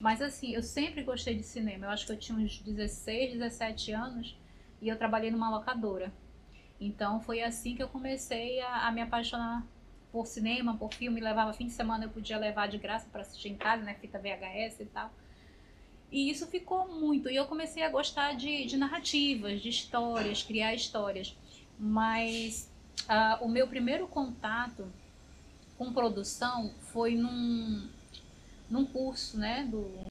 Mas assim, eu sempre gostei de cinema. Eu acho que eu tinha uns 16, 17 anos e eu trabalhei numa locadora. Então foi assim que eu comecei a, a me apaixonar por cinema, por filme. Levava fim de semana, eu podia levar de graça para assistir em casa, né? Fita VHS e tal. E isso ficou muito. E eu comecei a gostar de, de narrativas, de histórias, criar histórias. Mas uh, o meu primeiro contato com produção foi num, num curso, né? Do